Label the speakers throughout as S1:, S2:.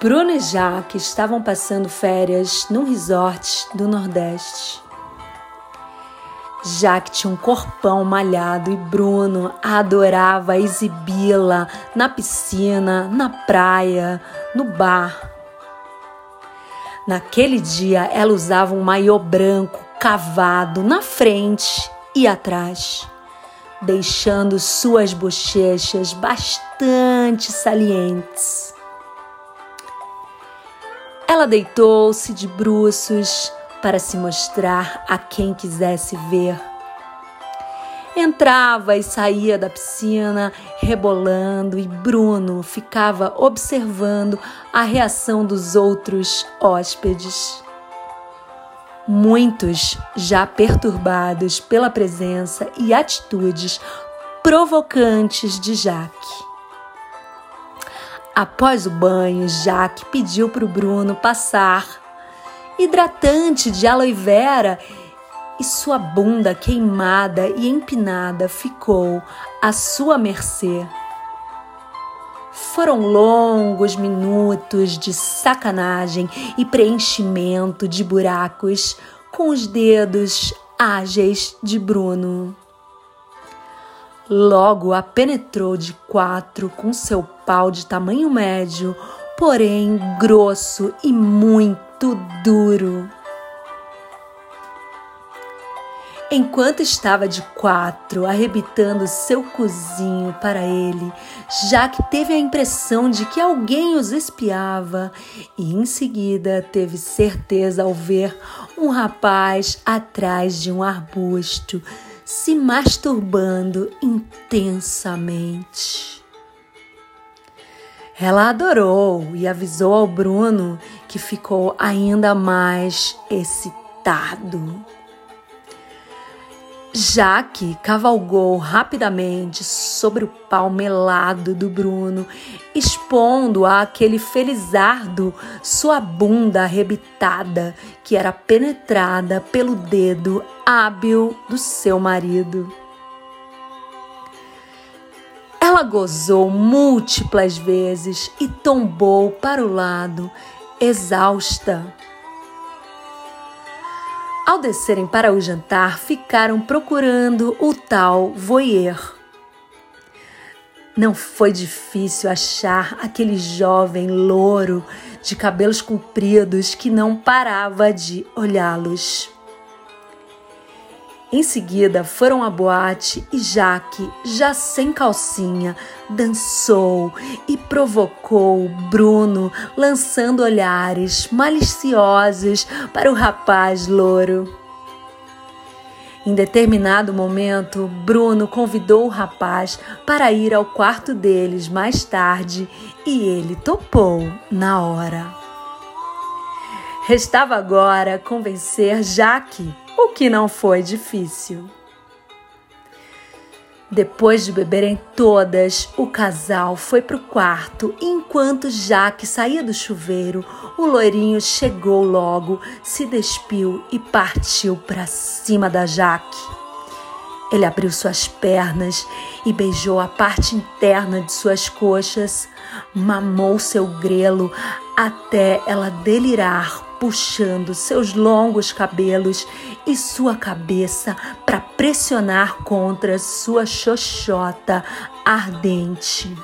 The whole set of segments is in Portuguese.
S1: Bruno e Jaque estavam passando férias num resort do Nordeste. Jaque tinha um corpão malhado e Bruno adorava exibi-la na piscina, na praia, no bar. Naquele dia, ela usava um maiô branco cavado na frente e atrás, deixando suas bochechas bastante salientes. Ela deitou-se de bruços para se mostrar a quem quisesse ver. Entrava e saía da piscina rebolando e Bruno ficava observando a reação dos outros hóspedes. Muitos já perturbados pela presença e atitudes provocantes de Jaque. Após o banho, Jaque pediu para o Bruno passar hidratante de aloe vera e sua bunda queimada e empinada ficou à sua mercê. Foram longos minutos de sacanagem e preenchimento de buracos com os dedos ágeis de Bruno. Logo a penetrou de quatro com seu pau de tamanho médio, porém grosso e muito duro. Enquanto estava de quatro, arrebitando seu cozinho para ele, Jaque teve a impressão de que alguém os espiava e em seguida teve certeza ao ver um rapaz atrás de um arbusto se masturbando intensamente. Ela adorou e avisou ao Bruno que ficou ainda mais excitado. Jaque cavalgou rapidamente sobre o pau melado do Bruno, expondo a aquele felizardo sua bunda arrebitada que era penetrada pelo dedo hábil do seu marido. Ela gozou múltiplas vezes e tombou para o lado, exausta. Ao descerem para o jantar, ficaram procurando o tal voyeur. Não foi difícil achar aquele jovem louro de cabelos compridos que não parava de olhá-los. Em seguida, foram à boate e Jaque, já sem calcinha, dançou e provocou Bruno, lançando olhares maliciosos para o rapaz louro. Em determinado momento, Bruno convidou o rapaz para ir ao quarto deles mais tarde e ele topou na hora. Restava agora convencer Jaque o que não foi difícil. Depois de beberem todas, o casal foi para o quarto e enquanto Jaque saía do chuveiro, o loirinho chegou logo, se despiu e partiu para cima da Jaque. Ele abriu suas pernas e beijou a parte interna de suas coxas, mamou seu grelo até ela delirar puxando seus longos cabelos e sua cabeça para pressionar contra sua xoxota ardente.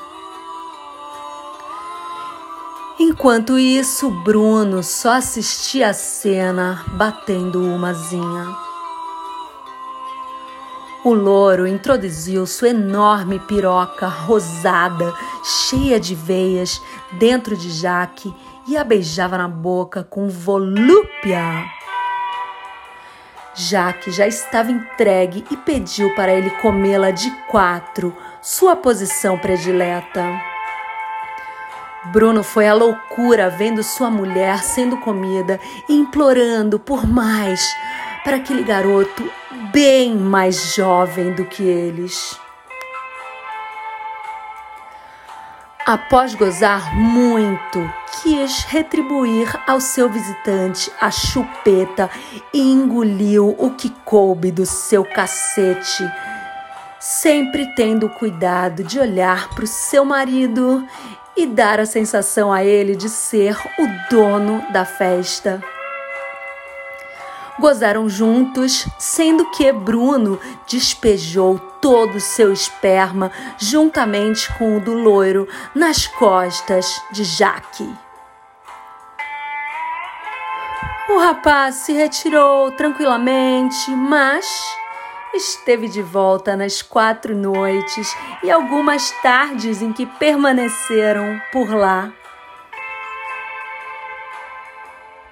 S1: Enquanto isso, Bruno só assistia a cena batendo umazinha. O louro introduziu sua enorme piroca rosada, cheia de veias, dentro de Jaque e a beijava na boca com volúpia. Jaque já estava entregue e pediu para ele comê-la de quatro, sua posição predileta. Bruno foi à loucura vendo sua mulher sendo comida e implorando por mais para aquele garoto bem mais jovem do que eles. Após gozar muito, quis retribuir ao seu visitante a chupeta e engoliu o que coube do seu cacete, sempre tendo cuidado de olhar para o seu marido e dar a sensação a ele de ser o dono da festa. Gozaram juntos, sendo que Bruno despejou todo o seu esperma juntamente com o do loiro nas costas de Jaque. O rapaz se retirou tranquilamente, mas esteve de volta nas quatro noites e algumas tardes em que permaneceram por lá.